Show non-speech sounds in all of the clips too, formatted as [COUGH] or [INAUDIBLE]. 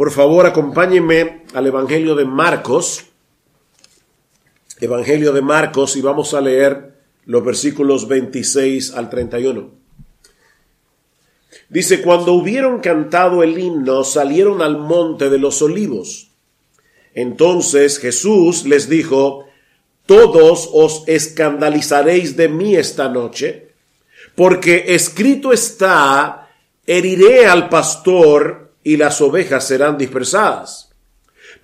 Por favor, acompáñenme al Evangelio de Marcos. Evangelio de Marcos y vamos a leer los versículos 26 al 31. Dice, cuando hubieron cantado el himno, salieron al monte de los olivos. Entonces Jesús les dijo, todos os escandalizaréis de mí esta noche, porque escrito está, heriré al pastor y las ovejas serán dispersadas.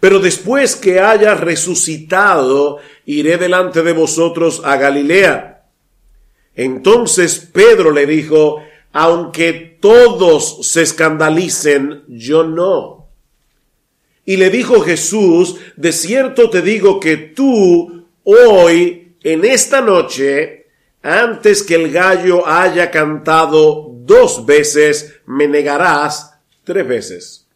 Pero después que haya resucitado, iré delante de vosotros a Galilea. Entonces Pedro le dijo, aunque todos se escandalicen, yo no. Y le dijo Jesús, de cierto te digo que tú hoy, en esta noche, antes que el gallo haya cantado dos veces, me negarás tres veces.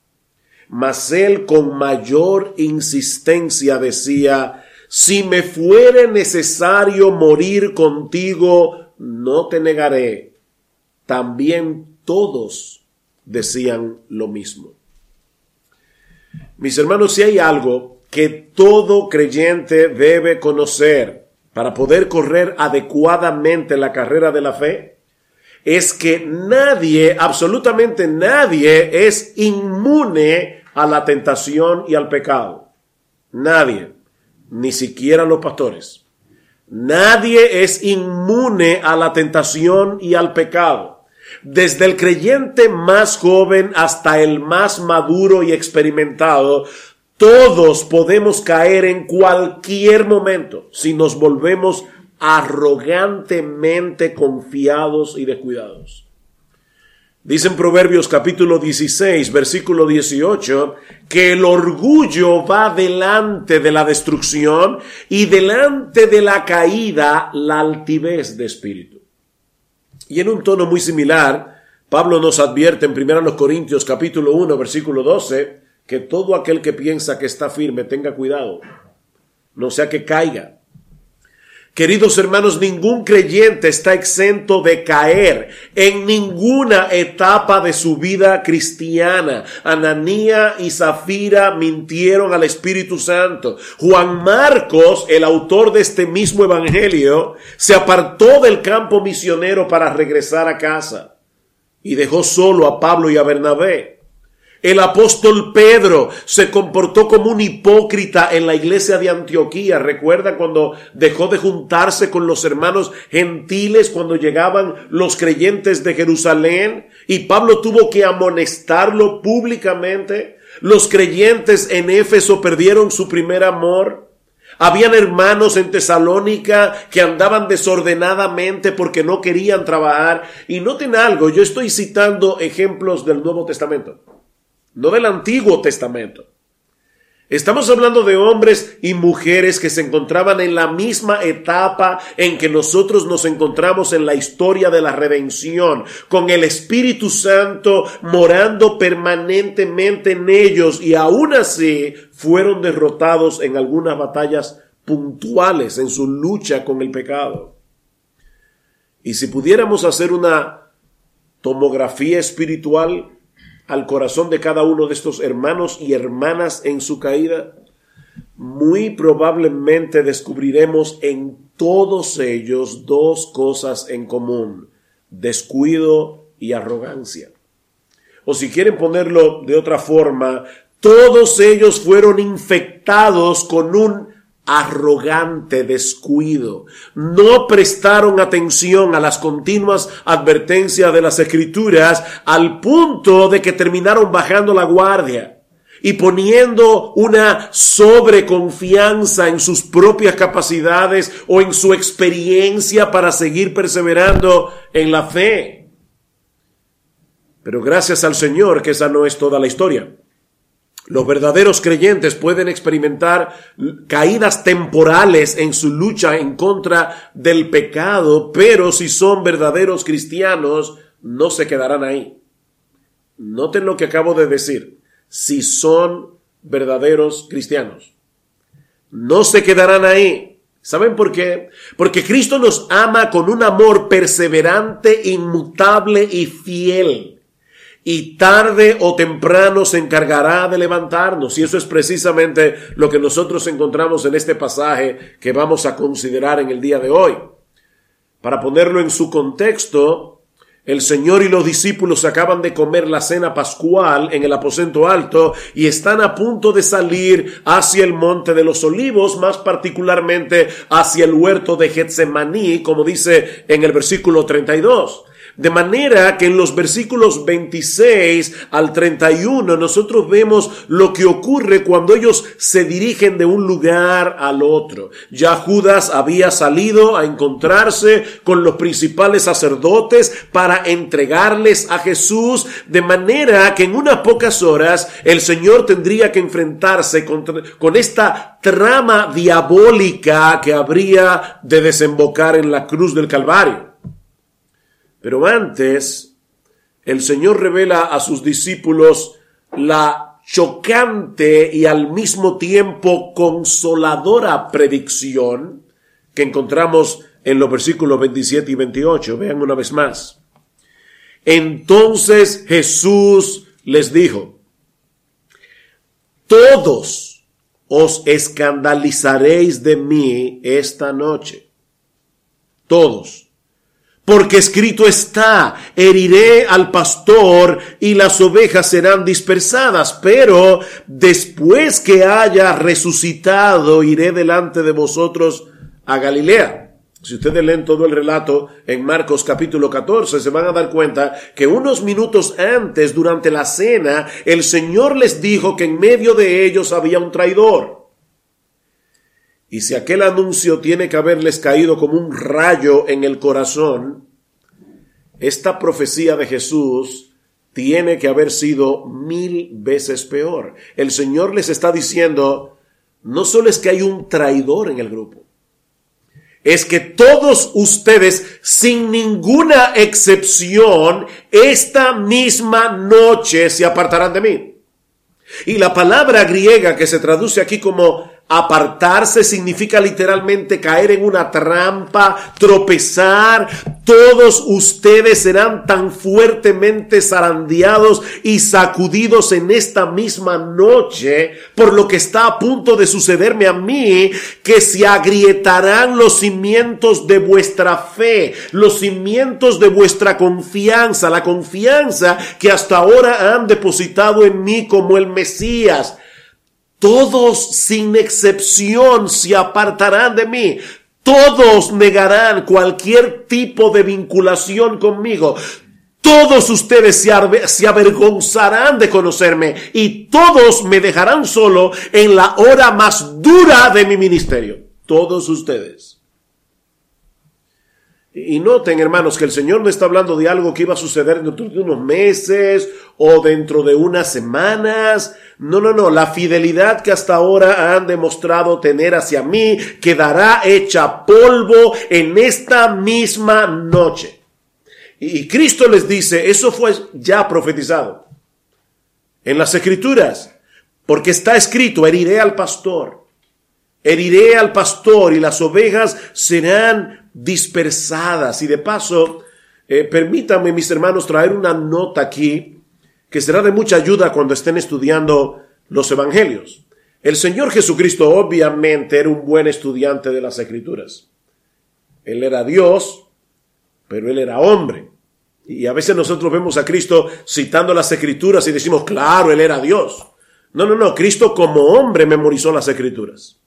Mas él con mayor insistencia decía, si me fuere necesario morir contigo, no te negaré. También todos decían lo mismo. Mis hermanos, si hay algo que todo creyente debe conocer para poder correr adecuadamente la carrera de la fe, es que nadie, absolutamente nadie, es inmune a la tentación y al pecado. Nadie, ni siquiera los pastores. Nadie es inmune a la tentación y al pecado. Desde el creyente más joven hasta el más maduro y experimentado, todos podemos caer en cualquier momento si nos volvemos arrogantemente confiados y descuidados. Dice en Proverbios capítulo 16, versículo 18, que el orgullo va delante de la destrucción y delante de la caída la altivez de espíritu. Y en un tono muy similar, Pablo nos advierte en 1 Corintios capítulo 1, versículo 12, que todo aquel que piensa que está firme tenga cuidado, no sea que caiga. Queridos hermanos, ningún creyente está exento de caer en ninguna etapa de su vida cristiana. Ananía y Zafira mintieron al Espíritu Santo. Juan Marcos, el autor de este mismo evangelio, se apartó del campo misionero para regresar a casa y dejó solo a Pablo y a Bernabé. El apóstol Pedro se comportó como un hipócrita en la iglesia de Antioquía. Recuerda cuando dejó de juntarse con los hermanos gentiles cuando llegaban los creyentes de Jerusalén y Pablo tuvo que amonestarlo públicamente. Los creyentes en Éfeso perdieron su primer amor. Habían hermanos en Tesalónica que andaban desordenadamente porque no querían trabajar. Y noten algo, yo estoy citando ejemplos del Nuevo Testamento no del Antiguo Testamento. Estamos hablando de hombres y mujeres que se encontraban en la misma etapa en que nosotros nos encontramos en la historia de la redención, con el Espíritu Santo morando permanentemente en ellos y aún así fueron derrotados en algunas batallas puntuales en su lucha con el pecado. Y si pudiéramos hacer una tomografía espiritual, al corazón de cada uno de estos hermanos y hermanas en su caída, muy probablemente descubriremos en todos ellos dos cosas en común, descuido y arrogancia. O si quieren ponerlo de otra forma, todos ellos fueron infectados con un arrogante descuido. No prestaron atención a las continuas advertencias de las escrituras al punto de que terminaron bajando la guardia y poniendo una sobreconfianza en sus propias capacidades o en su experiencia para seguir perseverando en la fe. Pero gracias al Señor que esa no es toda la historia. Los verdaderos creyentes pueden experimentar caídas temporales en su lucha en contra del pecado, pero si son verdaderos cristianos, no se quedarán ahí. Noten lo que acabo de decir. Si son verdaderos cristianos, no se quedarán ahí. ¿Saben por qué? Porque Cristo nos ama con un amor perseverante, inmutable y fiel. Y tarde o temprano se encargará de levantarnos. Y eso es precisamente lo que nosotros encontramos en este pasaje que vamos a considerar en el día de hoy. Para ponerlo en su contexto, el Señor y los discípulos acaban de comer la cena pascual en el aposento alto y están a punto de salir hacia el monte de los olivos, más particularmente hacia el huerto de Getsemaní, como dice en el versículo 32. De manera que en los versículos 26 al 31 nosotros vemos lo que ocurre cuando ellos se dirigen de un lugar al otro. Ya Judas había salido a encontrarse con los principales sacerdotes para entregarles a Jesús, de manera que en unas pocas horas el Señor tendría que enfrentarse con, con esta trama diabólica que habría de desembocar en la cruz del Calvario. Pero antes, el Señor revela a sus discípulos la chocante y al mismo tiempo consoladora predicción que encontramos en los versículos 27 y 28. Vean una vez más. Entonces Jesús les dijo, todos os escandalizaréis de mí esta noche. Todos porque escrito está, heriré al pastor y las ovejas serán dispersadas, pero después que haya resucitado, iré delante de vosotros a Galilea. Si ustedes leen todo el relato en Marcos capítulo 14, se van a dar cuenta que unos minutos antes, durante la cena, el Señor les dijo que en medio de ellos había un traidor. Y si aquel anuncio tiene que haberles caído como un rayo en el corazón, esta profecía de Jesús tiene que haber sido mil veces peor. El Señor les está diciendo, no solo es que hay un traidor en el grupo, es que todos ustedes, sin ninguna excepción, esta misma noche se apartarán de mí. Y la palabra griega que se traduce aquí como Apartarse significa literalmente caer en una trampa, tropezar. Todos ustedes serán tan fuertemente zarandeados y sacudidos en esta misma noche por lo que está a punto de sucederme a mí, que se agrietarán los cimientos de vuestra fe, los cimientos de vuestra confianza, la confianza que hasta ahora han depositado en mí como el Mesías todos sin excepción se apartarán de mí. Todos negarán cualquier tipo de vinculación conmigo. Todos ustedes se, avergonzarán de conocerme y todos me dejarán solo en la hora más dura de mi ministerio. Todos ustedes. Y noten, hermanos, que el Señor no está hablando de algo que iba a suceder dentro de unos meses o dentro de unas semanas. No, no, no. La fidelidad que hasta ahora han demostrado tener hacia mí quedará hecha polvo en esta misma noche. Y Cristo les dice, eso fue ya profetizado en las escrituras, porque está escrito, heriré al pastor, heriré al pastor y las ovejas serán dispersadas. Y de paso, eh, permítanme, mis hermanos, traer una nota aquí que será de mucha ayuda cuando estén estudiando los evangelios. El Señor Jesucristo obviamente era un buen estudiante de las escrituras. Él era Dios, pero él era hombre. Y a veces nosotros vemos a Cristo citando las escrituras y decimos, claro, él era Dios. No, no, no, Cristo como hombre memorizó las escrituras.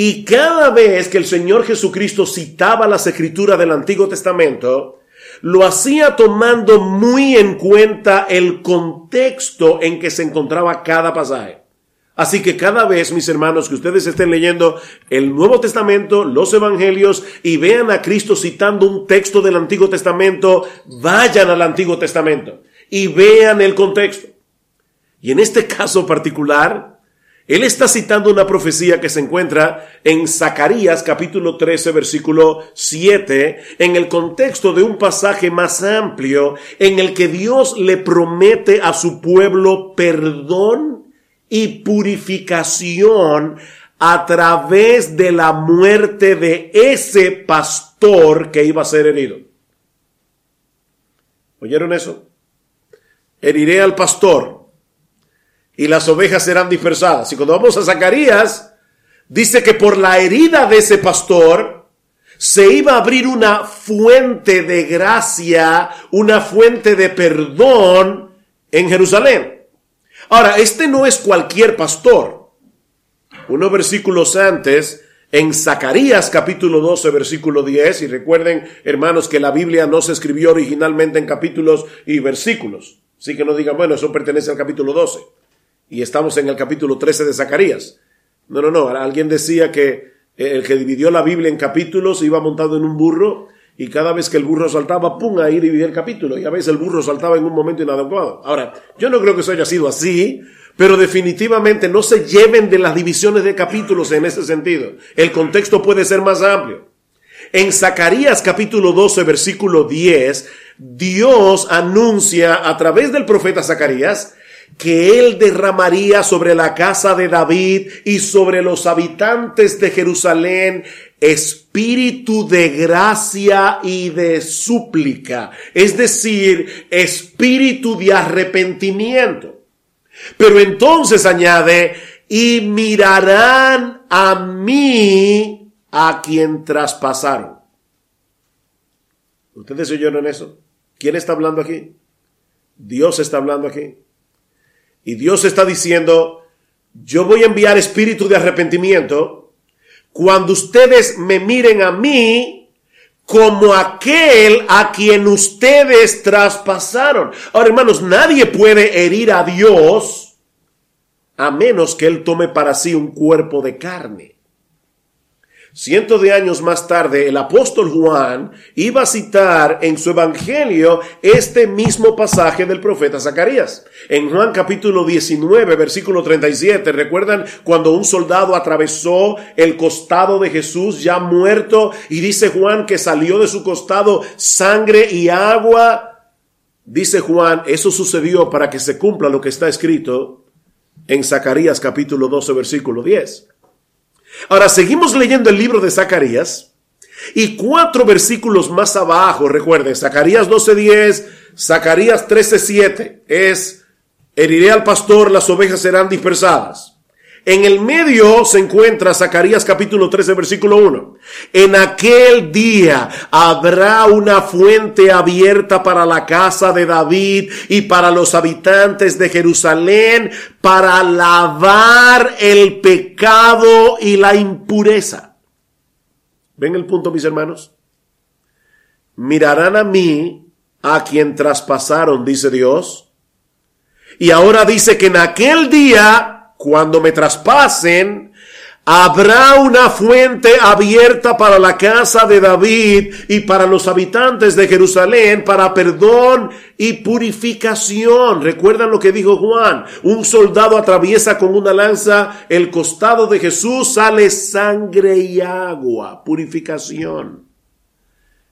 Y cada vez que el Señor Jesucristo citaba las escrituras del Antiguo Testamento, lo hacía tomando muy en cuenta el contexto en que se encontraba cada pasaje. Así que cada vez, mis hermanos, que ustedes estén leyendo el Nuevo Testamento, los Evangelios, y vean a Cristo citando un texto del Antiguo Testamento, vayan al Antiguo Testamento y vean el contexto. Y en este caso particular, él está citando una profecía que se encuentra en Zacarías capítulo 13 versículo 7 en el contexto de un pasaje más amplio en el que Dios le promete a su pueblo perdón y purificación a través de la muerte de ese pastor que iba a ser herido. ¿Oyeron eso? heriré al pastor y las ovejas serán dispersadas. Y cuando vamos a Zacarías, dice que por la herida de ese pastor se iba a abrir una fuente de gracia, una fuente de perdón en Jerusalén. Ahora, este no es cualquier pastor. Unos versículos antes, en Zacarías capítulo 12, versículo 10, y recuerden, hermanos, que la Biblia no se escribió originalmente en capítulos y versículos. Así que no digan, bueno, eso pertenece al capítulo 12. Y estamos en el capítulo 13 de Zacarías. No, no, no. Alguien decía que el que dividió la Biblia en capítulos iba montado en un burro y cada vez que el burro saltaba, ¡pum!, ahí dividía el capítulo. Y a veces el burro saltaba en un momento inadecuado. Ahora, yo no creo que eso haya sido así, pero definitivamente no se lleven de las divisiones de capítulos en ese sentido. El contexto puede ser más amplio. En Zacarías capítulo 12, versículo 10, Dios anuncia a través del profeta Zacarías que él derramaría sobre la casa de David y sobre los habitantes de Jerusalén espíritu de gracia y de súplica, es decir, espíritu de arrepentimiento. Pero entonces añade, y mirarán a mí a quien traspasaron. ¿Ustedes oyeron eso? ¿Quién está hablando aquí? Dios está hablando aquí. Y Dios está diciendo, yo voy a enviar espíritu de arrepentimiento cuando ustedes me miren a mí como aquel a quien ustedes traspasaron. Ahora, hermanos, nadie puede herir a Dios a menos que Él tome para sí un cuerpo de carne. Cientos de años más tarde, el apóstol Juan iba a citar en su evangelio este mismo pasaje del profeta Zacarías. En Juan capítulo 19, versículo 37, ¿recuerdan cuando un soldado atravesó el costado de Jesús ya muerto y dice Juan que salió de su costado sangre y agua? Dice Juan, eso sucedió para que se cumpla lo que está escrito en Zacarías capítulo 12, versículo 10. Ahora seguimos leyendo el libro de Zacarías y cuatro versículos más abajo, recuerden, Zacarías 12:10, Zacarías 13:7 es, heriré al pastor, las ovejas serán dispersadas. En el medio se encuentra Zacarías capítulo 13 versículo 1. En aquel día habrá una fuente abierta para la casa de David y para los habitantes de Jerusalén para lavar el pecado y la impureza. ¿Ven el punto, mis hermanos? Mirarán a mí, a quien traspasaron, dice Dios. Y ahora dice que en aquel día cuando me traspasen, habrá una fuente abierta para la casa de David y para los habitantes de Jerusalén para perdón y purificación. ¿Recuerdan lo que dijo Juan? Un soldado atraviesa con una lanza el costado de Jesús, sale sangre y agua, purificación.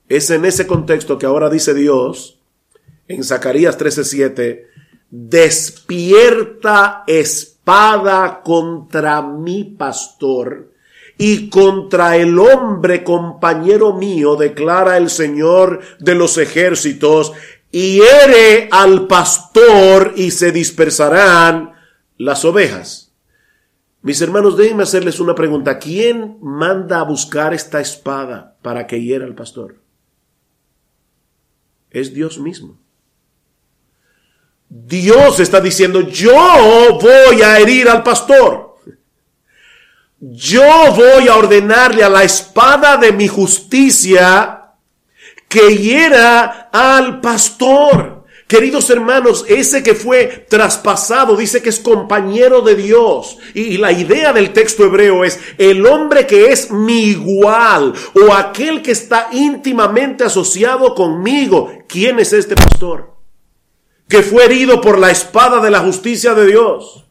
Es en ese contexto que ahora dice Dios en Zacarías 13:7, despierta espíritu espada contra mi pastor y contra el hombre compañero mío, declara el Señor de los ejércitos, hiere al pastor y se dispersarán las ovejas. Mis hermanos, déjenme hacerles una pregunta. ¿Quién manda a buscar esta espada para que hiera al pastor? Es Dios mismo. Dios está diciendo, yo voy a herir al pastor. Yo voy a ordenarle a la espada de mi justicia que hiera al pastor. Queridos hermanos, ese que fue traspasado dice que es compañero de Dios. Y la idea del texto hebreo es el hombre que es mi igual o aquel que está íntimamente asociado conmigo. ¿Quién es este pastor? Que fue herido por la espada de la justicia de Dios.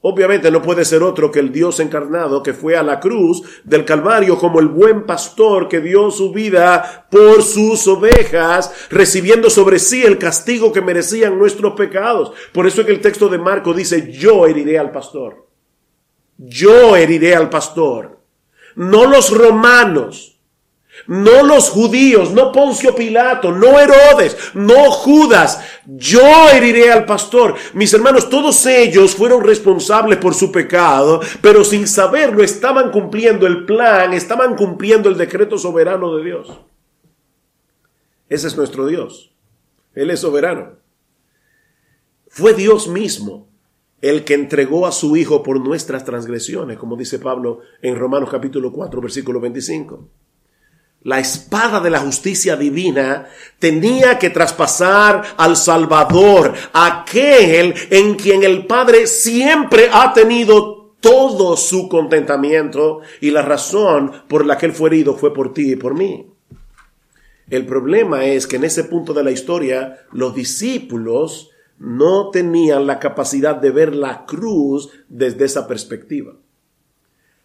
Obviamente no puede ser otro que el Dios encarnado que fue a la cruz del Calvario como el buen pastor que dio su vida por sus ovejas, recibiendo sobre sí el castigo que merecían nuestros pecados. Por eso es que el texto de Marco dice, yo heriré al pastor. Yo heriré al pastor. No los romanos, no los judíos, no Poncio Pilato, no Herodes, no Judas. Yo heriré al pastor. Mis hermanos, todos ellos fueron responsables por su pecado, pero sin saberlo estaban cumpliendo el plan, estaban cumpliendo el decreto soberano de Dios. Ese es nuestro Dios. Él es soberano. Fue Dios mismo el que entregó a su Hijo por nuestras transgresiones, como dice Pablo en Romanos capítulo 4, versículo 25 la espada de la justicia divina, tenía que traspasar al Salvador, aquel en quien el Padre siempre ha tenido todo su contentamiento y la razón por la que él fue herido fue por ti y por mí. El problema es que en ese punto de la historia los discípulos no tenían la capacidad de ver la cruz desde esa perspectiva.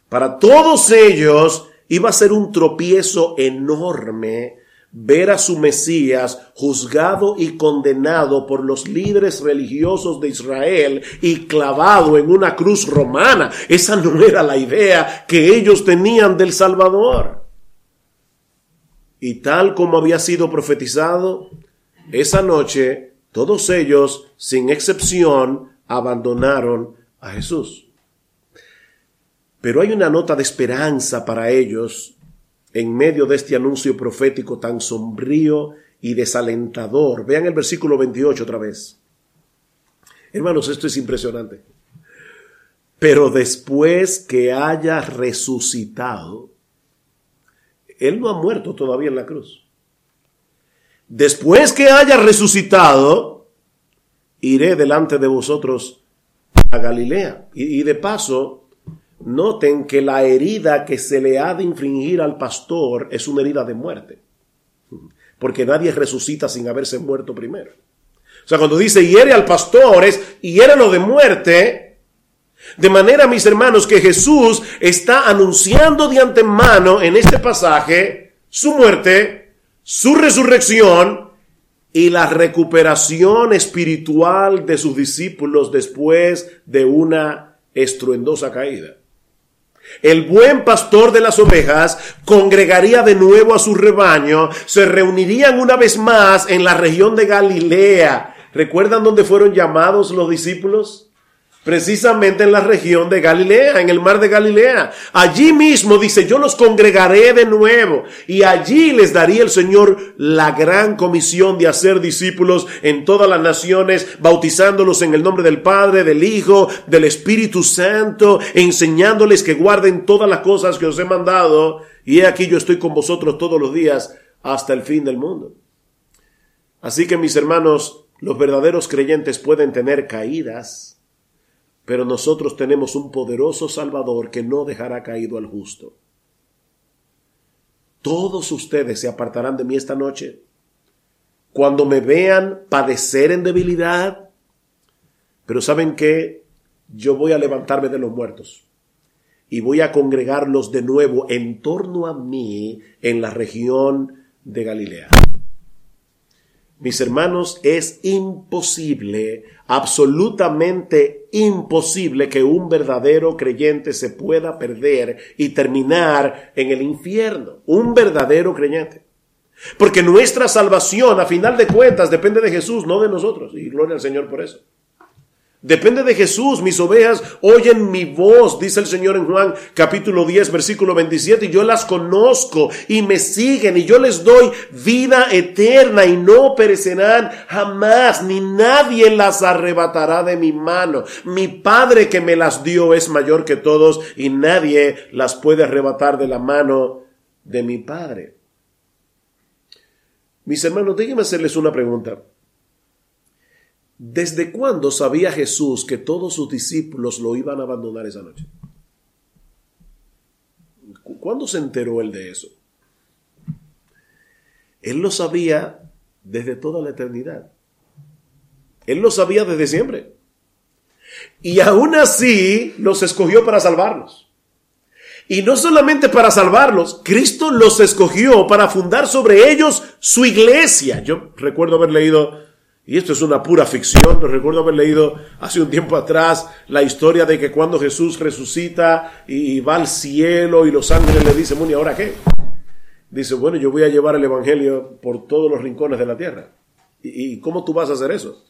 Para todos ellos, Iba a ser un tropiezo enorme ver a su Mesías juzgado y condenado por los líderes religiosos de Israel y clavado en una cruz romana. Esa no era la idea que ellos tenían del Salvador. Y tal como había sido profetizado, esa noche todos ellos, sin excepción, abandonaron a Jesús. Pero hay una nota de esperanza para ellos en medio de este anuncio profético tan sombrío y desalentador. Vean el versículo 28 otra vez. Hermanos, esto es impresionante. Pero después que haya resucitado, Él no ha muerto todavía en la cruz. Después que haya resucitado, iré delante de vosotros a Galilea. Y, y de paso, Noten que la herida que se le ha de infringir al pastor es una herida de muerte. Porque nadie resucita sin haberse muerto primero. O sea, cuando dice hiere al pastor es lo de muerte. De manera, mis hermanos, que Jesús está anunciando de antemano en este pasaje su muerte, su resurrección y la recuperación espiritual de sus discípulos después de una estruendosa caída. El buen pastor de las ovejas congregaría de nuevo a su rebaño, se reunirían una vez más en la región de Galilea. ¿Recuerdan dónde fueron llamados los discípulos? Precisamente en la región de Galilea, en el mar de Galilea. Allí mismo dice, yo los congregaré de nuevo y allí les daría el Señor la gran comisión de hacer discípulos en todas las naciones, bautizándolos en el nombre del Padre, del Hijo, del Espíritu Santo, enseñándoles que guarden todas las cosas que os he mandado. Y he aquí yo estoy con vosotros todos los días hasta el fin del mundo. Así que mis hermanos, los verdaderos creyentes pueden tener caídas, pero nosotros tenemos un poderoso Salvador que no dejará caído al justo. Todos ustedes se apartarán de mí esta noche. Cuando me vean padecer en debilidad, pero saben que yo voy a levantarme de los muertos y voy a congregarlos de nuevo en torno a mí en la región de Galilea. Mis hermanos, es imposible, absolutamente imposible que un verdadero creyente se pueda perder y terminar en el infierno. Un verdadero creyente. Porque nuestra salvación, a final de cuentas, depende de Jesús, no de nosotros. Y gloria al Señor por eso. Depende de Jesús. Mis ovejas oyen mi voz, dice el Señor en Juan capítulo 10, versículo 27. Y yo las conozco y me siguen y yo les doy vida eterna y no perecerán jamás, ni nadie las arrebatará de mi mano. Mi Padre que me las dio es mayor que todos y nadie las puede arrebatar de la mano de mi Padre. Mis hermanos, déjenme hacerles una pregunta. ¿Desde cuándo sabía Jesús que todos sus discípulos lo iban a abandonar esa noche? ¿Cuándo se enteró él de eso? Él lo sabía desde toda la eternidad. Él lo sabía desde siempre. Y aún así los escogió para salvarlos. Y no solamente para salvarlos, Cristo los escogió para fundar sobre ellos su iglesia. Yo recuerdo haber leído y esto es una pura ficción. Recuerdo haber leído hace un tiempo atrás la historia de que cuando Jesús resucita y va al cielo y los ángeles le dicen, bueno, ¿y ahora qué? dice, bueno, yo voy a llevar el Evangelio por todos los rincones de la tierra. ¿Y, cómo tú vas a hacer eso?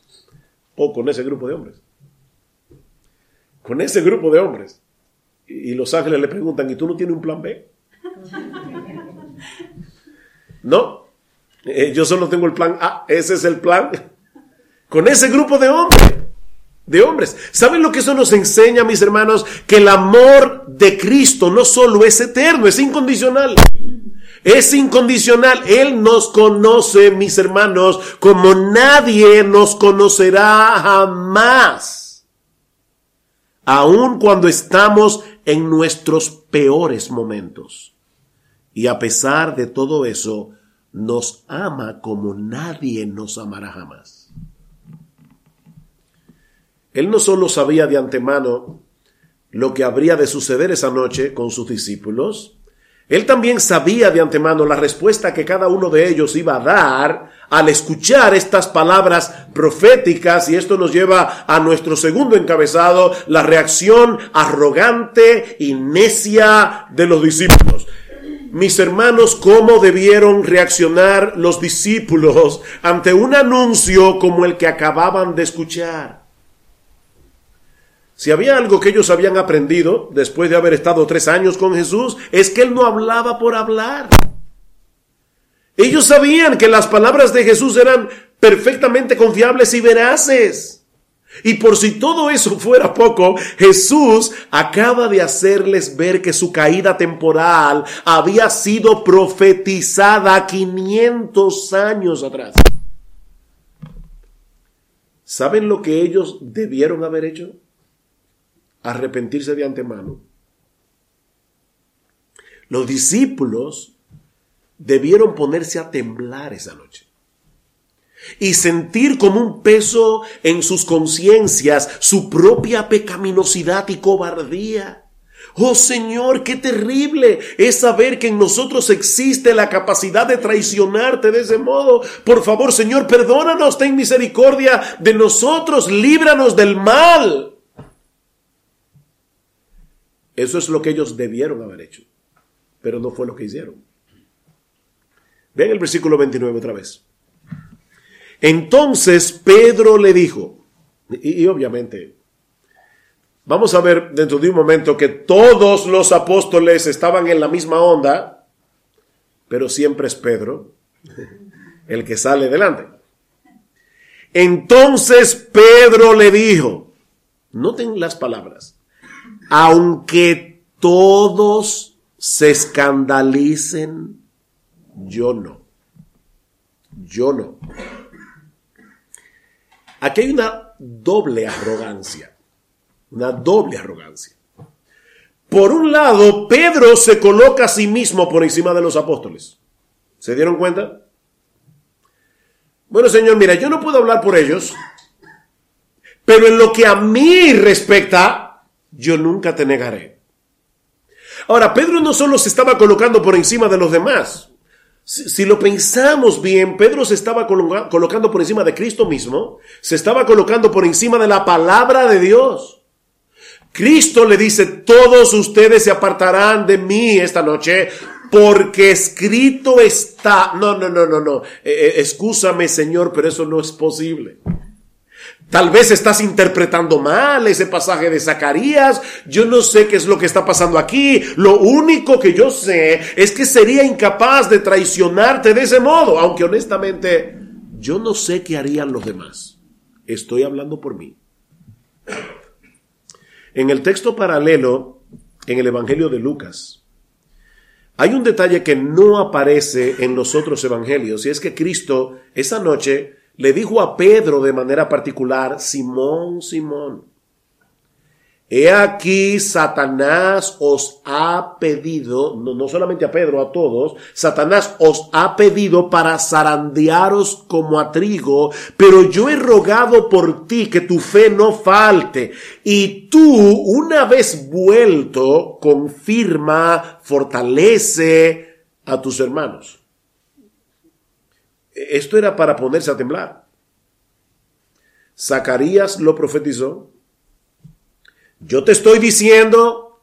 O con ese grupo de hombres. Con ese grupo de hombres. Y, los ángeles le preguntan, ¿y tú no tienes un plan B? [LAUGHS] no, eh, yo solo tengo el plan A, ese es el plan. Con ese grupo de hombres de hombres. ¿Saben lo que eso nos enseña, mis hermanos? Que el amor de Cristo no solo es eterno, es incondicional. Es incondicional. Él nos conoce, mis hermanos, como nadie nos conocerá jamás. Aun cuando estamos en nuestros peores momentos. Y a pesar de todo eso, nos ama como nadie nos amará jamás. Él no solo sabía de antemano lo que habría de suceder esa noche con sus discípulos, él también sabía de antemano la respuesta que cada uno de ellos iba a dar al escuchar estas palabras proféticas y esto nos lleva a nuestro segundo encabezado, la reacción arrogante y necia de los discípulos. Mis hermanos, ¿cómo debieron reaccionar los discípulos ante un anuncio como el que acababan de escuchar? Si había algo que ellos habían aprendido después de haber estado tres años con Jesús, es que Él no hablaba por hablar. Ellos sabían que las palabras de Jesús eran perfectamente confiables y veraces. Y por si todo eso fuera poco, Jesús acaba de hacerles ver que su caída temporal había sido profetizada 500 años atrás. ¿Saben lo que ellos debieron haber hecho? Arrepentirse de antemano. Los discípulos debieron ponerse a temblar esa noche y sentir como un peso en sus conciencias su propia pecaminosidad y cobardía. Oh Señor, qué terrible es saber que en nosotros existe la capacidad de traicionarte de ese modo. Por favor, Señor, perdónanos, ten misericordia de nosotros, líbranos del mal. Eso es lo que ellos debieron haber hecho, pero no fue lo que hicieron. Vean el versículo 29 otra vez. Entonces Pedro le dijo, y, obviamente, vamos a ver dentro de un momento que todos los apóstoles estaban en la misma onda, pero siempre es Pedro el que sale delante. Entonces Pedro le dijo, noten las palabras, aunque todos se escandalicen, yo no. Yo no. Aquí hay una doble arrogancia. Una doble arrogancia. Por un lado, Pedro se coloca a sí mismo por encima de los apóstoles. ¿Se dieron cuenta? Bueno, Señor, mira, yo no puedo hablar por ellos, pero en lo que a mí respecta, yo nunca te negaré. Ahora, Pedro no solo se estaba colocando por encima de los demás. Si, lo pensamos bien, Pedro se estaba colocando por encima de Cristo mismo, se estaba colocando por encima de la palabra de Dios. Cristo le dice, todos ustedes se apartarán de mí esta noche porque escrito está. No, no, no, no, no. Eh, eh Señor, pero eso no es posible. Tal vez estás interpretando mal ese pasaje de Zacarías. Yo no sé qué es lo que está pasando aquí. Lo único que yo sé es que sería incapaz de traicionarte de ese modo. Aunque honestamente yo no sé qué harían los demás. Estoy hablando por mí. En el texto paralelo, en el Evangelio de Lucas, hay un detalle que no aparece en los otros evangelios y es que Cristo esa noche le dijo a Pedro de manera particular, Simón, Simón, he aquí Satanás os ha pedido, no, solamente a Pedro, a todos, Satanás os ha pedido para zarandearos como a trigo, pero yo he rogado por ti que tu fe no falte, y tú, una vez vuelto, confirma, fortalece a tus hermanos. Esto era para ponerse a temblar. Zacarías lo profetizó. Yo te estoy diciendo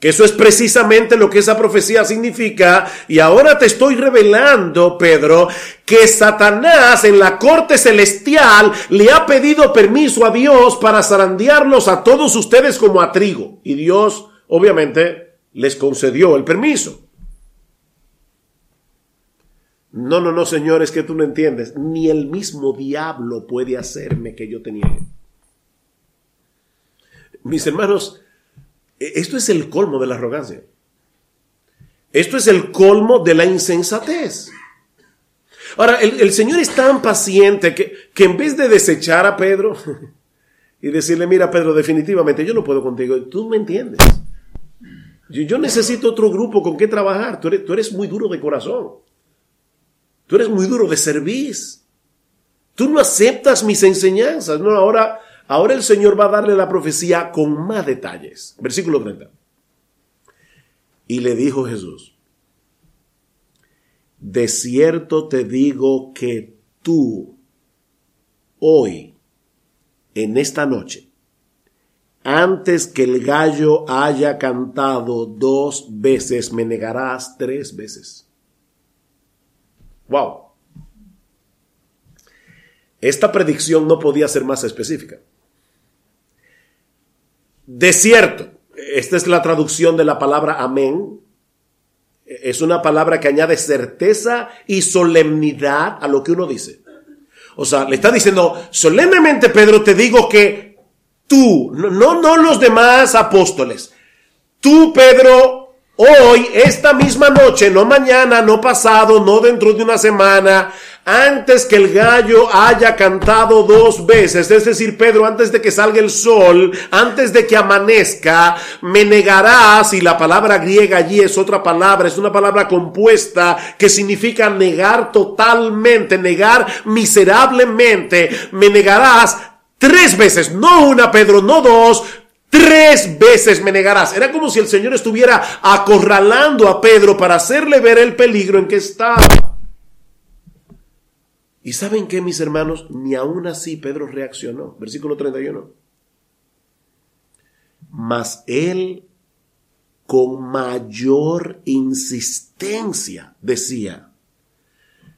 Que eso es precisamente lo que esa profecía significa. Y ahora te estoy revelando, Pedro, que Satanás en la corte celestial le ha pedido permiso a Dios para zarandearlos a todos ustedes como a trigo. Y Dios, obviamente, les concedió el permiso. No, no, no, señores, que tú no entiendes. Ni el mismo diablo puede hacerme que yo te niegue. Mis hermanos, e, esto es el colmo de la arrogancia. Esto es el colmo de la insensatez. Ahora, el, Señor es tan paciente que, que, en vez de desechar a Pedro [LAUGHS] y decirle, mira Pedro, definitivamente yo no puedo contigo, tú me entiendes. Yo, necesito otro grupo con que trabajar. Tú eres muy duro de corazón. Tú eres muy duro de servir. Tú no aceptas mis enseñanzas. No, ahora, ahora el Señor va a darle la profecía con más detalles. Versículo 30. Y le dijo Jesús, de cierto te digo que tú, hoy, en esta noche, antes que el gallo haya cantado dos veces, me negarás tres veces. Wow. Esta predicción no podía ser más específica. De cierto, esta es la traducción de la palabra amén. Es una palabra que añade certeza y solemnidad a lo que uno dice. O sea, le está diciendo, solemnemente Pedro, te digo que tú, no, no los demás apóstoles, tú Pedro, Hoy, esta misma noche, no mañana, no pasado, no dentro de una semana, antes que el gallo haya cantado dos veces, es decir, Pedro, antes de que salga el sol, antes de que amanezca, me negarás, y la palabra griega allí es otra palabra, es una palabra compuesta que significa negar totalmente, negar miserablemente, me negarás tres veces, no una, Pedro, no dos, Tres veces me negarás. Era como si el Señor estuviera acorralando a Pedro para hacerle ver el peligro en que estaba. ¿Y saben qué, mis hermanos? Ni aún así Pedro reaccionó. Versículo 31. Mas él con mayor insistencia decía,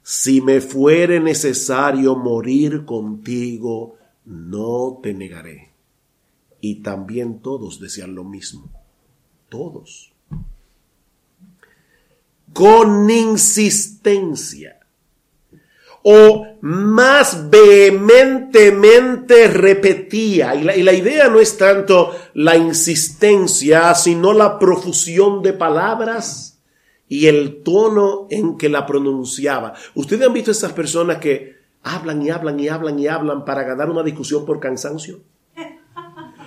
si me fuere necesario morir contigo, no te negaré. Y también todos decían lo mismo. Todos. Con insistencia. O más vehementemente repetía. Y la, idea no es tanto la insistencia, sino la profusión de palabras y el tono en que la pronunciaba. Ustedes han visto esas personas que hablan y hablan y hablan y hablan para ganar una discusión por cansancio.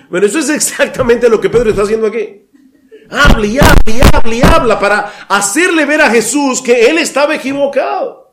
Bueno, eso es exactamente lo que Pedro está haciendo aquí. Habla y habla y habla y habla para hacerle ver a Jesús que él estaba equivocado.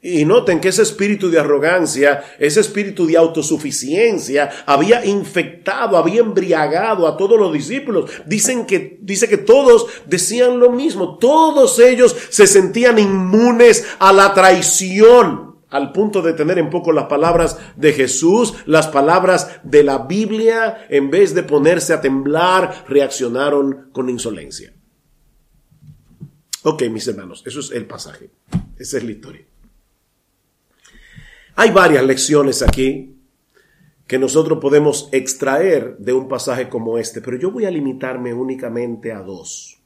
Y noten que ese espíritu de arrogancia, ese espíritu de autosuficiencia había infectado, había embriagado a todos los discípulos. Dicen que, dice que todos decían lo mismo. Todos ellos se sentían inmunes a la traición al punto de tener en poco las palabras de Jesús, las palabras de la Biblia, en vez de ponerse a temblar, reaccionaron con insolencia. Ok, mis hermanos, eso es el pasaje, esa es la historia. Hay varias lecciones aquí que nosotros podemos extraer de un pasaje como este, pero yo voy a limitarme únicamente a dos,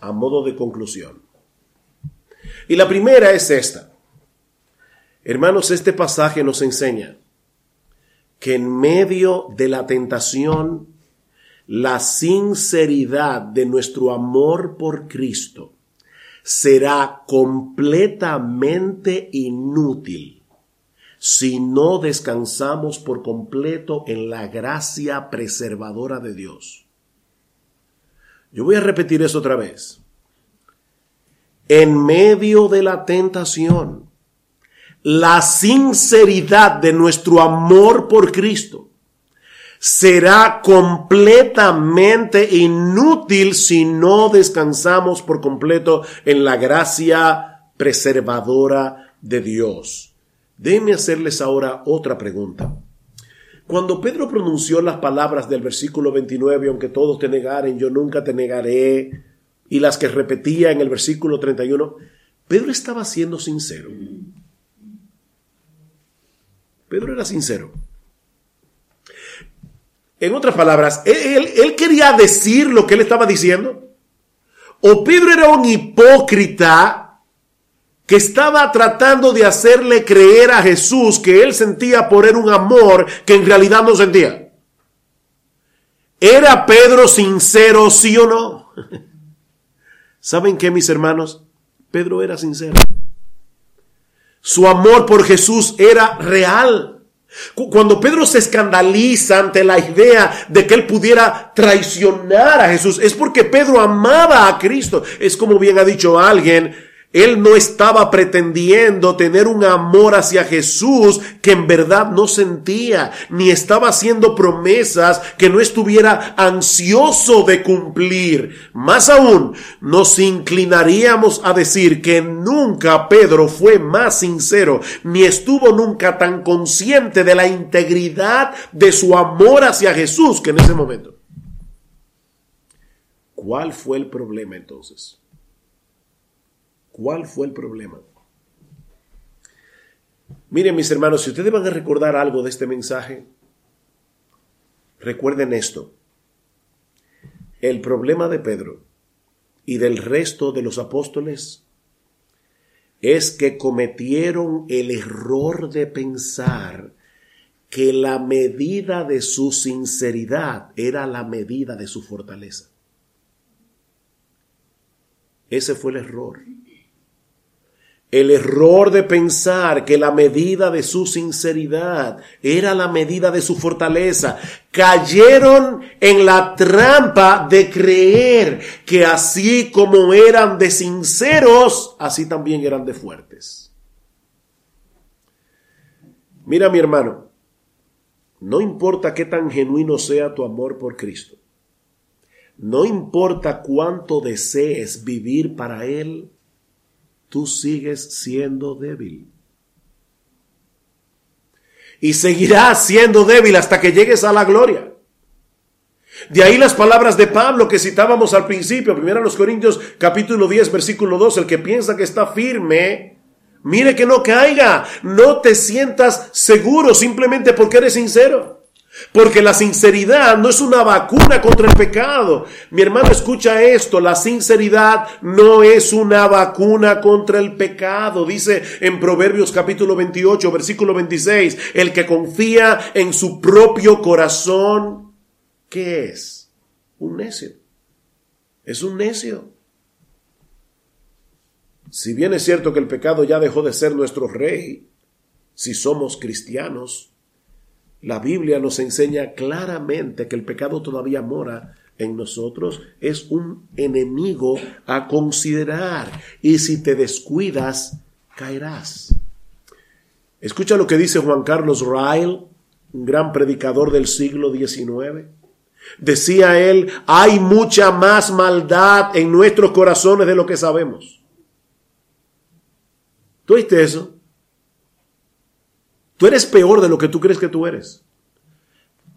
a modo de conclusión. Y la primera es esta. Hermanos, este pasaje nos enseña que en medio de la tentación, la sinceridad de nuestro amor por Cristo será completamente inútil si no descansamos por completo en la gracia preservadora de Dios. Yo voy a repetir eso otra vez. En medio de la tentación, la sinceridad de nuestro amor por Cristo será completamente inútil si no descansamos por completo en la gracia preservadora de Dios. Déjenme hacerles ahora otra pregunta. Cuando Pedro pronunció las palabras del versículo 29, aunque todos te negaren, yo nunca te negaré, y las que repetía en el versículo 31, Pedro estaba siendo sincero. Pedro era sincero. En otras palabras, él, quería decir lo que él estaba diciendo. O Pedro era un hipócrita que estaba tratando de hacerle creer a Jesús que él sentía por él un amor que en realidad no sentía. ¿Era Pedro sincero, sí o no? [LAUGHS] ¿Saben qué, mis hermanos? Pedro era sincero. Su amor por Jesús era real. Cuando Pedro se escandaliza ante la idea de que él pudiera traicionar a Jesús, es porque Pedro amaba a Cristo. Es como bien ha dicho alguien, él no estaba pretendiendo tener un amor hacia Jesús que en verdad no sentía, ni estaba haciendo promesas que no estuviera ansioso de cumplir. Más aún, nos inclinaríamos a decir que nunca Pedro fue más sincero, ni estuvo nunca tan consciente de la integridad de su amor hacia Jesús que en ese momento. ¿Cuál fue el problema entonces? ¿Cuál fue el problema? Miren mis hermanos, si ustedes van a recordar algo de este mensaje, recuerden esto. El problema de Pedro y del resto de los apóstoles es que cometieron el error de pensar que la medida de su sinceridad era la medida de su fortaleza. Ese fue el error el error de pensar que la medida de su sinceridad era la medida de su fortaleza. Cayeron en la trampa de creer que así como eran de sinceros, así también eran de fuertes. Mira mi hermano, no importa qué tan genuino sea tu amor por Cristo, no importa cuánto desees vivir para Él, tú sigues siendo débil. Y seguirás siendo débil hasta que llegues a la gloria. De ahí las palabras de Pablo que citábamos al principio, primero a los Corintios capítulo 10 versículo 2, el que piensa que está firme, mire que no caiga, no te sientas seguro simplemente porque eres sincero. Porque la sinceridad no es una vacuna contra el pecado. Mi hermano, escucha esto, la sinceridad no es una vacuna contra el pecado. Dice en Proverbios capítulo 28, versículo 26, el que confía en su propio corazón, ¿qué es? Un necio. Es un necio. Si bien es cierto que el pecado ya dejó de ser nuestro rey, si somos cristianos, la Biblia nos enseña claramente que el pecado todavía mora en nosotros, es un enemigo a considerar y si te descuidas, caerás. Escucha lo que dice Juan Carlos Ryle, un gran predicador del siglo XIX. Decía él, hay mucha más maldad en nuestros corazones de lo que sabemos. ¿Tú oíste eso? Tú eres peor de lo que tú crees que tú eres.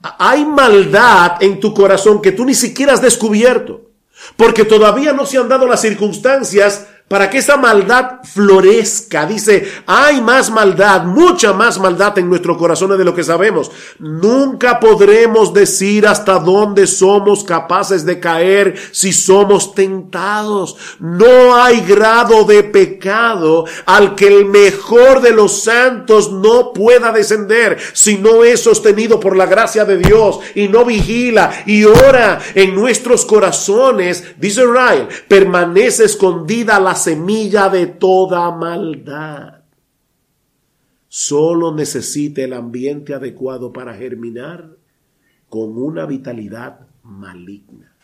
Hay maldad en tu corazón que tú ni siquiera has descubierto, porque todavía no se han dado las circunstancias para que esa maldad florezca. Dice, hay más maldad, mucha más maldad en nuestros corazones de lo que sabemos. Nunca podremos decir hasta dónde somos capaces de caer si somos tentados. No hay grado de pecado al que el mejor de los santos no pueda descender si no es sostenido por la gracia de Dios y no vigila y ora en nuestros corazones. Dice Ryle, permanece escondida la semilla de toda maldad. Solo necesita el ambiente adecuado para germinar con una vitalidad maligna.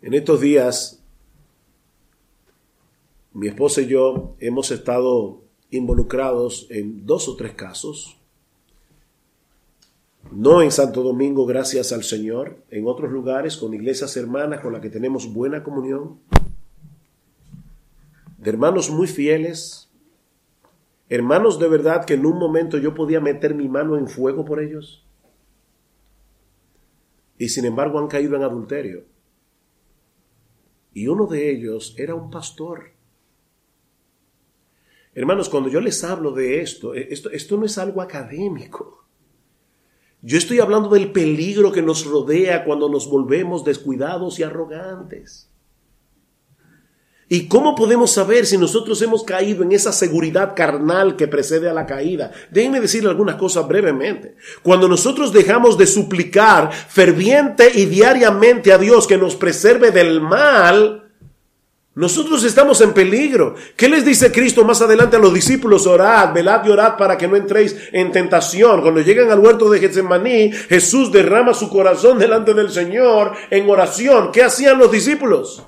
En estos días, mi esposa y yo hemos estado involucrados en dos o tres casos no en Santo Domingo, gracias al Señor, en otros lugares, con iglesias hermanas con las que tenemos buena comunión, de hermanos muy fieles, Hermanos, de verdad que en un momento yo podía meter mi mano en fuego por ellos. Y sin embargo han caído en adulterio. Y uno de ellos era un pastor. Hermanos, cuando yo les hablo de esto, eh, esto, esto no es algo académico. Yo estoy hablando del peligro que nos rodea cuando nos volvemos descuidados y arrogantes. ¿Y cómo podemos saber si nosotros hemos caído en esa seguridad carnal que precede a la caída? Déjenme decirle algunas cosas brevemente. Cuando nosotros dejamos de suplicar ferviente y diariamente a Dios que nos preserve del mal, nosotros estamos en peligro. ¿Qué les dice Cristo más adelante a los discípulos? Orad, velad y orad para que no entréis en tentación. Cuando llegan al huerto de Getsemaní, Jesús derrama su corazón delante del Señor en oración. ¿Qué hacían los discípulos?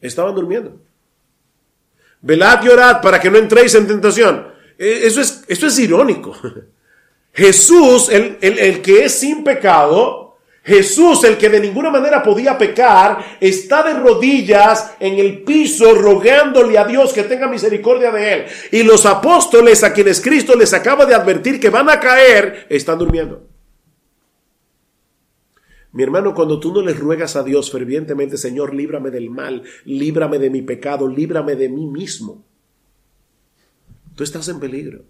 Estaban durmiendo. Velad y orad para que no entréis en tentación. Eh, eso es, esto es irónico. [LAUGHS] Jesús, el, el que es sin pecado, Jesús, el que de ninguna manera podía pecar, está de rodillas en el piso rogándole a Dios que tenga misericordia de él. Y los apóstoles a quienes Cristo les acaba de advertir que van a caer, están durmiendo. Mi hermano, cuando tú no le ruegas a Dios fervientemente, Señor, líbrame del mal, líbrame de mi pecado, líbrame de mí mismo, tú estás en peligro.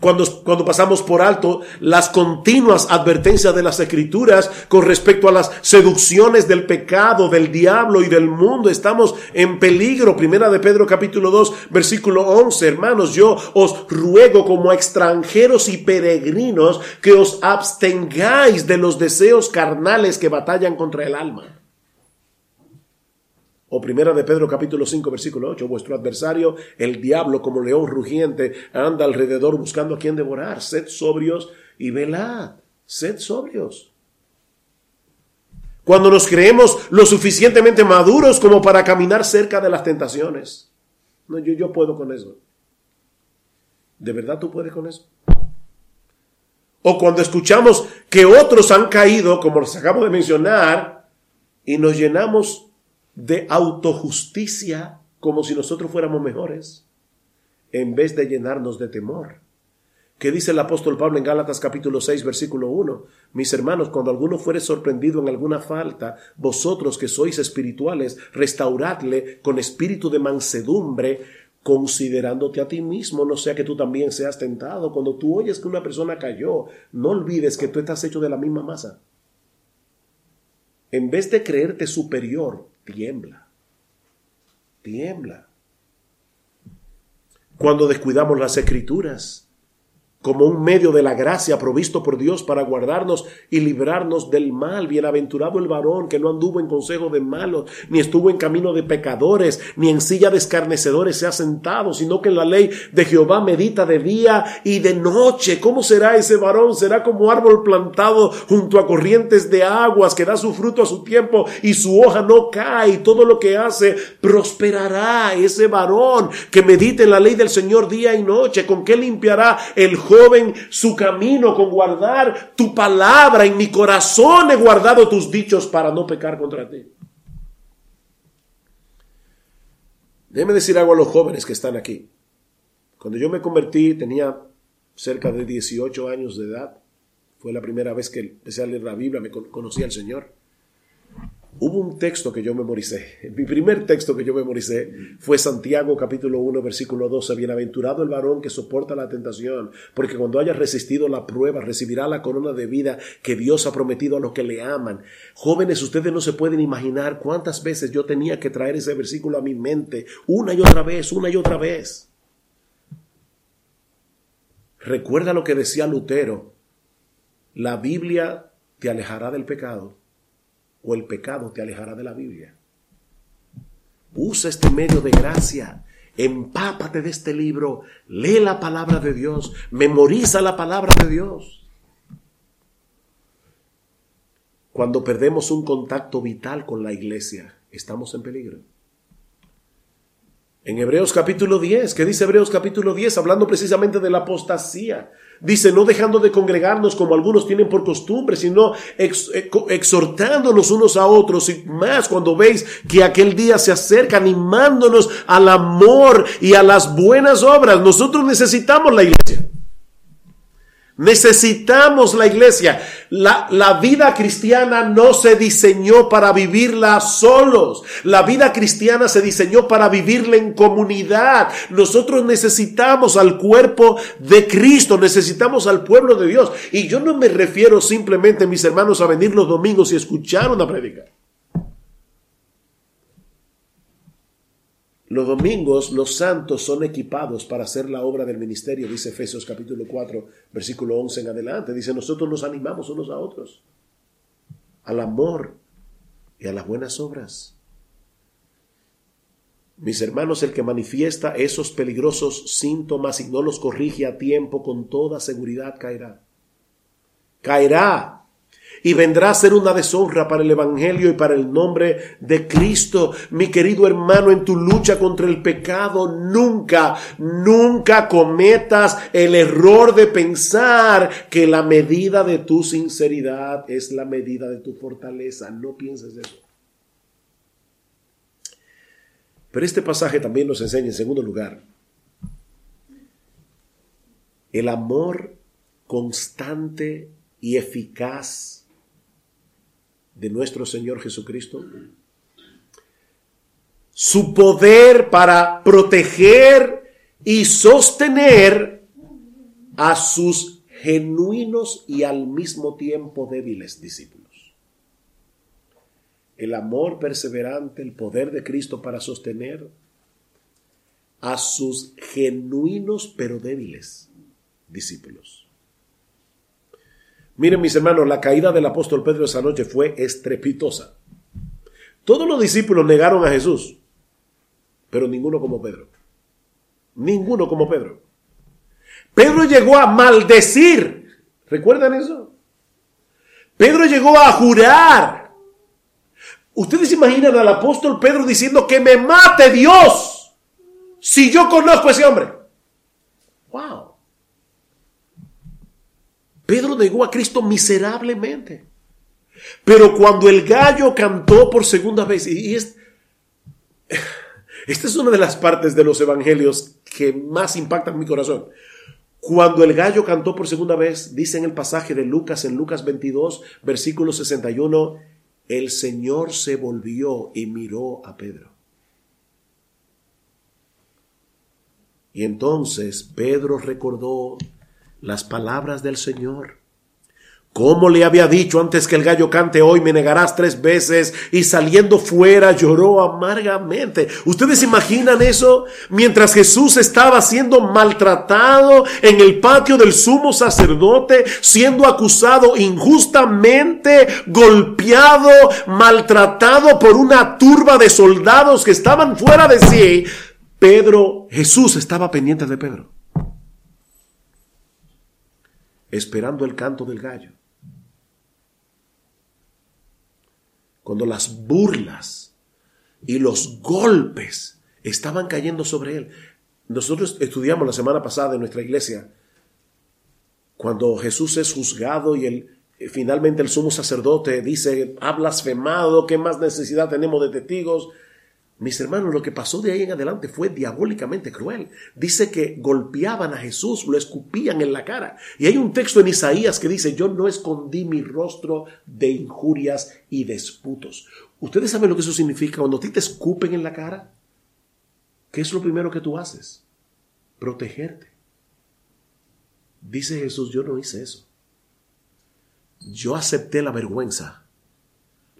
Cuando, cuando, pasamos por alto las continuas advertencias de las escrituras con respecto a las seducciones del pecado, del diablo y del mundo, estamos en peligro. Primera de Pedro capítulo 2 versículo 11, hermanos, yo os ruego como extranjeros y peregrinos que os abstengáis de los deseos carnales que batallan contra el alma. O primera de Pedro capítulo 5 versículo 8, vuestro adversario, el diablo como león rugiente, anda alrededor buscando a quien devorar. Sed sobrios y velad. Sed sobrios. Cuando nos creemos lo suficientemente maduros como para caminar cerca de las tentaciones. No, yo, yo puedo con eso. ¿De verdad tú puedes con eso? O cuando escuchamos que otros han caído, como los acabo de mencionar, y nos llenamos de autojusticia como si nosotros fuéramos mejores, en vez de llenarnos de temor. ¿Qué dice el apóstol Pablo en Gálatas capítulo 6 versículo 1? Mis hermanos, cuando alguno fuere sorprendido en alguna falta, vosotros que sois espirituales, restauradle con espíritu de mansedumbre, considerándote a ti mismo, no sea que tú también seas tentado. Cuando tú oyes que una persona cayó, no olvides que tú estás hecho de la misma masa. En vez de creerte superior, tiembla. Tiembla. Cuando descuidamos las escrituras, como un medio de la gracia provisto por Dios para guardarnos y librarnos del mal. Bienaventurado el varón que no anduvo en consejo de malos, ni estuvo en camino de pecadores, ni en silla de escarnecedores se ha sentado, sino que en la ley de Jehová medita de día y de noche. ¿Cómo será ese varón? Será como árbol plantado junto a corrientes de aguas que da su fruto a su tiempo y su hoja no cae y todo lo que hace prosperará. Ese varón que medite en la ley del Señor día y noche, ¿con qué limpiará el joven su camino con guardar tu palabra. En mi corazón he guardado tus dichos para no pecar contra ti. Déjeme decir algo a los jóvenes que están aquí. Cuando yo me convertí tenía cerca de 18 años de edad. Fue la primera vez que empecé a leer la Biblia, me conocí al Señor. Hubo un texto que yo memoricé. [LAUGHS] Mi primer texto que yo memoricé fue Santiago capítulo 1 versículo 12. Bienaventurado el varón que soporta la tentación, porque cuando haya resistido la prueba recibirá la corona de vida que Dios ha prometido a los que le aman. Jóvenes, ustedes no se pueden imaginar cuántas veces yo tenía que traer ese versículo a mi mente, una y otra vez, una y otra vez. Recuerda lo que decía Lutero. La Biblia te alejará del pecado o el pecado te alejará de la Biblia. Usa este medio de gracia. Empápate de este libro. Lee la palabra de Dios. Memoriza la palabra de Dios. Cuando perdemos un contacto vital con la iglesia, estamos en peligro. En Hebreos capítulo 10, ¿qué dice Hebreos capítulo 10? Hablando precisamente de la apostasía. Dice, no dejando de congregarnos como algunos tienen por costumbre, sino eh, exhortándonos unos a otros y más cuando veis que aquel día se acerca, animándonos al amor y a las buenas obras. Nosotros necesitamos la iglesia. Necesitamos la iglesia. La, la, vida cristiana no se diseñó para vivirla solos. La vida cristiana se diseñó para vivirla en comunidad. Nosotros necesitamos al cuerpo de Cristo, necesitamos al pueblo de Dios. Y yo no me refiero simplemente, mis hermanos, a venir los domingos y escuchar una predica. Los domingos los santos son equipados para hacer la obra del ministerio, dice Efesios capítulo 4, versículo 11 en adelante. Dice, nosotros nos animamos unos a otros al amor y a las buenas obras. Mis hermanos, el que manifiesta esos peligrosos síntomas y no los corrige a tiempo, con toda seguridad caerá. Caerá y vendrá a ser una deshonra para el Evangelio y para el nombre de Cristo. Mi querido hermano, en tu lucha contra el pecado, nunca, nunca cometas el error de pensar que la medida de tu sinceridad es la medida de tu fortaleza. No pienses eso. Pero este pasaje también nos enseña, en segundo lugar, el amor constante y eficaz de nuestro Señor Jesucristo, su poder para proteger y sostener a sus genuinos y al mismo tiempo débiles discípulos. El amor perseverante, el poder de Cristo para sostener a sus genuinos pero débiles discípulos. Miren mis hermanos, la caída del apóstol Pedro esa noche fue estrepitosa. Todos los discípulos negaron a Jesús, pero ninguno como Pedro. Ninguno como Pedro. Pedro llegó a maldecir. ¿Recuerdan eso? Pedro llegó a jurar. Ustedes imaginan al apóstol Pedro diciendo que me mate Dios si yo conozco a ese hombre. ¡Wow! Pedro negó a Cristo miserablemente. Pero cuando el gallo cantó por segunda vez, y esta es una de las partes de los evangelios que más impactan mi corazón. Cuando el gallo cantó por segunda vez, dice en el pasaje de Lucas, en Lucas 22, versículo 61, el Señor se volvió y miró a Pedro. Y entonces Pedro recordó las palabras del Señor. Como le había dicho antes que el gallo cante hoy me negarás tres veces y saliendo fuera lloró amargamente. ¿Ustedes imaginan eso? Mientras Jesús estaba siendo maltratado en el patio del sumo sacerdote, siendo acusado injustamente, golpeado, maltratado por una turba de soldados que estaban fuera de sí, Pedro, Jesús estaba pendiente de Pedro esperando el canto del gallo. Cuando las burlas y los golpes estaban cayendo sobre él. Nosotros estudiamos la semana pasada en nuestra iglesia cuando Jesús es juzgado y el, finalmente el sumo sacerdote dice, ha blasfemado, ¿qué más necesidad tenemos de testigos? Mis hermanos, lo que pasó de ahí en adelante fue diabólicamente cruel. Dice que golpeaban a Jesús, lo escupían en la cara. Y hay un texto en Isaías que dice, yo no escondí mi rostro de injurias y disputos. ¿Ustedes saben lo que eso significa? Cuando a ti te escupen en la cara, ¿qué es lo primero que tú haces? Protegerte. Dice Jesús, yo no hice eso. Yo acepté la vergüenza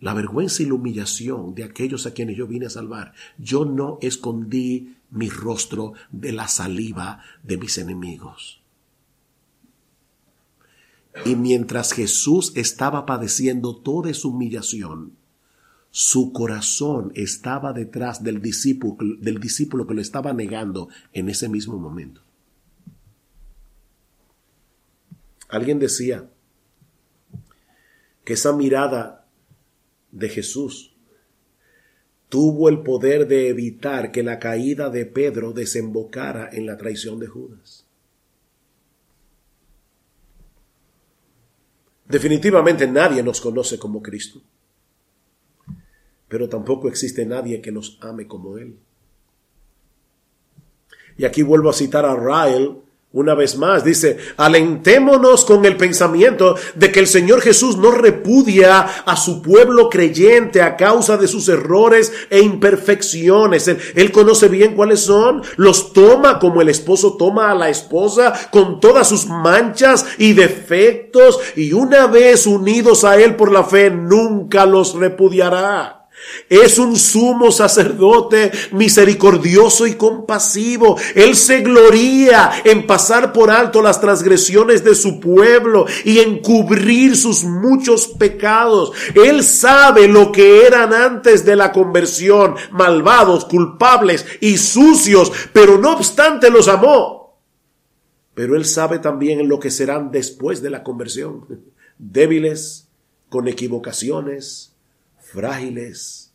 la vergüenza y la humillación de aquellos a quienes yo vine a salvar. Yo no escondí mi rostro de la saliva de mis enemigos. Y mientras Jesús estaba padeciendo toda esa humillación, su corazón estaba detrás del discípulo, del discípulo que lo estaba negando en ese mismo momento. Alguien decía que esa mirada de Jesús tuvo el poder de evitar que la caída de Pedro desembocara en la traición de Judas. Definitivamente nadie nos conoce como Cristo, pero tampoco existe nadie que nos ame como Él. Y aquí vuelvo a citar a Rael una vez más, dice, alentémonos con el pensamiento de que el Señor Jesús no repudia a su pueblo creyente a causa de sus errores e imperfecciones. Él, conoce bien cuáles son, los toma como el esposo toma a la esposa con todas sus manchas y defectos y una vez unidos a Él por la fe, nunca los repudiará. Es un sumo sacerdote misericordioso y compasivo. Él se gloría en pasar por alto las transgresiones de su pueblo y en cubrir sus muchos pecados. Él sabe lo que eran antes de la conversión, malvados, culpables y sucios, pero no obstante los amó. Pero él sabe también lo que serán después de la conversión. [LAUGHS] Débiles, con equivocaciones, frágiles,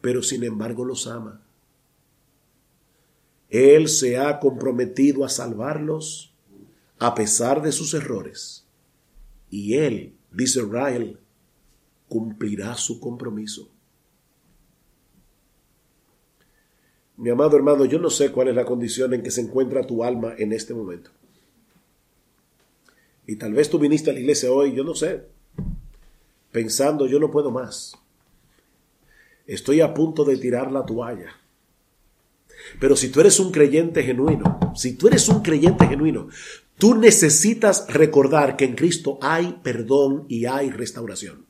pero sin embargo los ama. Él se ha comprometido a salvarlos a pesar de sus errores. Y Él, dice Rael, cumplirá su compromiso. Mi amado hermano, yo no sé cuál es la condición en que se encuentra tu alma en este momento. Y tal vez tú viniste a la iglesia hoy, yo no sé, pensando, yo no puedo más. Estoy a punto de tirar la toalla. Pero si tú eres un creyente genuino, si tú eres un creyente genuino, tú necesitas recordar que en Cristo hay perdón y hay restauración.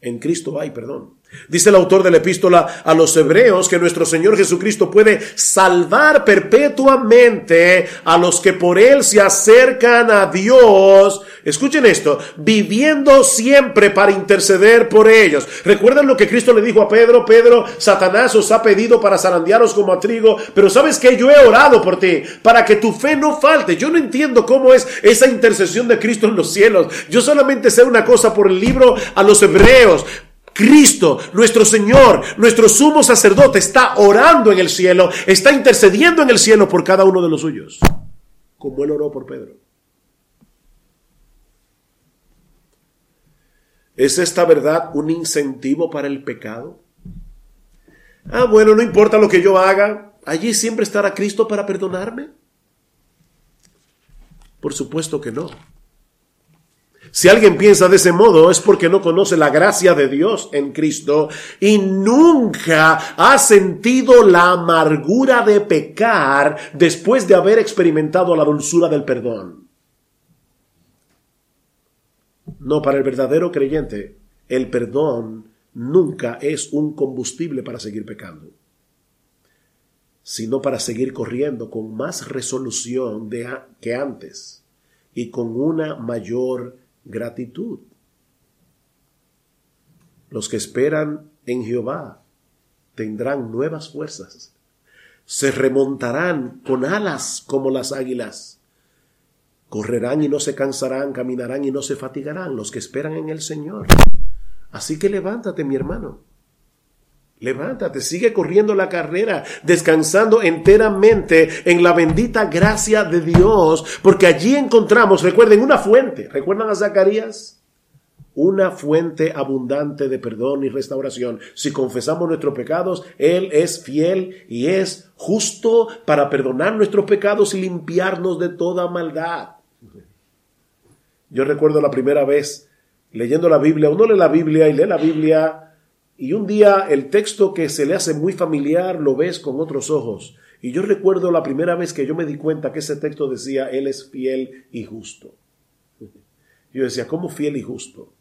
En Cristo hay perdón. Dice el autor de la epístola a los hebreos que nuestro Señor Jesucristo puede salvar perpetuamente a los que por Él se acercan a Dios. Escuchen esto, viviendo siempre para interceder por ellos. ¿Recuerdan lo que Cristo le dijo a Pedro? Pedro, Satanás os ha pedido para zarandearos como a trigo, pero sabes que yo he orado por ti, para que tu fe no falte. Yo no entiendo cómo es esa intercesión de Cristo en los cielos. Yo solamente sé una cosa por el libro a los hebreos. Cristo, nuestro Señor, nuestro sumo sacerdote, está orando en el cielo, está intercediendo en el cielo por cada uno de los suyos, como él oró por Pedro. ¿Es esta verdad un incentivo para el pecado? Ah, bueno, no importa lo que yo haga, allí siempre estará Cristo para perdonarme. Por supuesto que no. Si alguien piensa de ese modo es porque no conoce la gracia de Dios en Cristo y nunca ha sentido la amargura de pecar después de haber experimentado la dulzura del perdón. No, para el verdadero creyente, el perdón nunca es un combustible para seguir pecando, sino para seguir corriendo con más resolución de, que antes y con una mayor gratitud. Los que esperan en Jehová tendrán nuevas fuerzas. Se remontarán con alas como las águilas. Correrán y no se cansarán, caminarán y no se fatigarán los que esperan en el Señor. Así que levántate, mi hermano. Levántate, sigue corriendo la carrera, descansando enteramente en la bendita gracia de Dios, porque allí encontramos, recuerden, una fuente. ¿Recuerdan a Zacarías? Una fuente abundante de perdón y restauración. Si confesamos nuestros pecados, Él es fiel y es justo para perdonar nuestros pecados y limpiarnos de toda maldad. Yo recuerdo la primera vez leyendo la Biblia, uno lee la Biblia y lee la Biblia y un día el texto que se le hace muy familiar lo ves con otros ojos. Y yo recuerdo la primera vez que yo me di cuenta que ese texto decía, Él es fiel y justo. Yo decía, ¿cómo fiel y justo?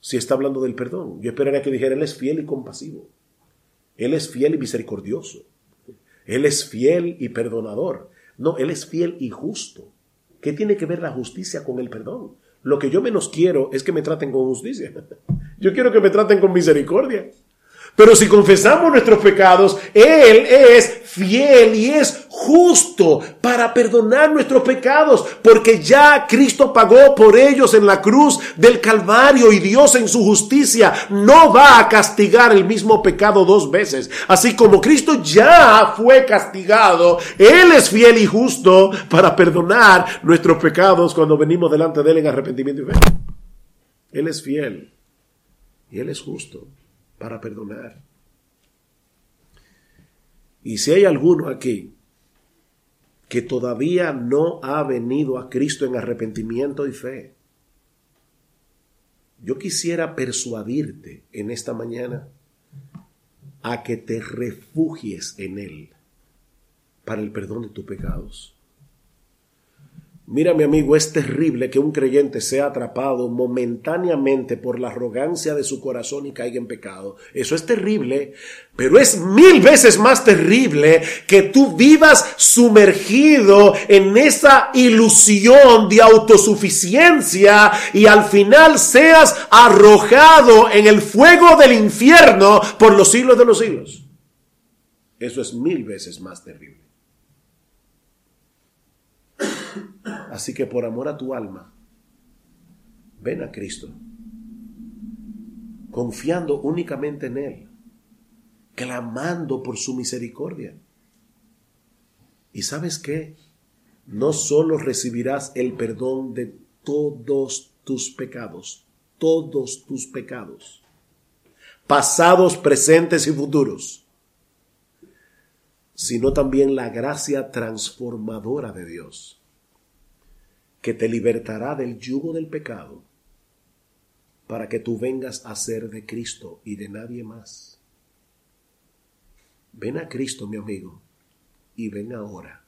Si está hablando del perdón. Yo esperaría que dijera, Él es fiel y compasivo. Él es fiel y misericordioso. Él es fiel y perdonador. No, Él es fiel y justo. ¿Qué tiene que ver la justicia con el perdón? Lo que yo menos quiero es que me traten con justicia. Yo quiero que me traten con misericordia. Pero si confesamos nuestros pecados, Él es fiel y es justo para perdonar nuestros pecados, porque ya Cristo pagó por ellos en la cruz del Calvario y Dios en su justicia no va a castigar el mismo pecado dos veces. Así como Cristo ya fue castigado, Él es fiel y justo para perdonar nuestros pecados cuando venimos delante de Él en arrepentimiento y fe. Él es fiel y Él es justo para perdonar. Y si hay alguno aquí que todavía no ha venido a Cristo en arrepentimiento y fe, yo quisiera persuadirte en esta mañana a que te refugies en Él para el perdón de tus pecados. Mira, mi amigo, es terrible que un creyente sea atrapado momentáneamente por la arrogancia de su corazón y caiga en pecado. Eso es terrible, pero es mil veces más terrible que tú vivas sumergido en esa ilusión de autosuficiencia y al final seas arrojado en el fuego del infierno por los siglos de los siglos. Eso es mil veces más terrible. Así que por amor a tu alma, ven a Cristo, confiando únicamente en Él, clamando por su misericordia. ¿Y sabes qué? No solo recibirás el perdón de todos tus pecados, todos tus pecados, pasados, presentes y futuros, sino también la gracia transformadora de Dios que te libertará del yugo del pecado para que tú vengas a ser de Cristo y de nadie más. Ven a Cristo, mi amigo, y ven ahora.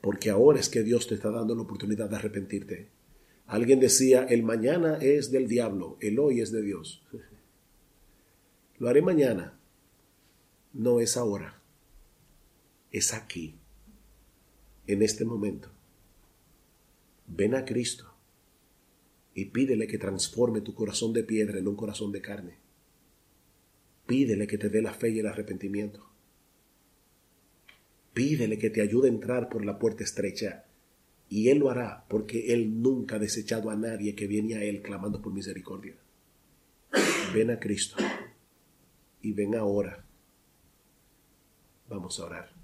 Porque ahora es que Dios te está dando la oportunidad de arrepentirte. Alguien decía, el mañana es del diablo, el hoy es de Dios. Lo haré mañana. No es ahora. Es aquí, en este momento. Ven a Cristo y pídele que transforme tu corazón de piedra en un corazón de carne. Pídele que te dé la fe y el arrepentimiento. Pídele que te ayude a entrar por la puerta estrecha. Y Él lo hará porque Él nunca ha desechado a nadie que viene a Él clamando por misericordia. Ven a Cristo y ven ahora. Vamos a orar.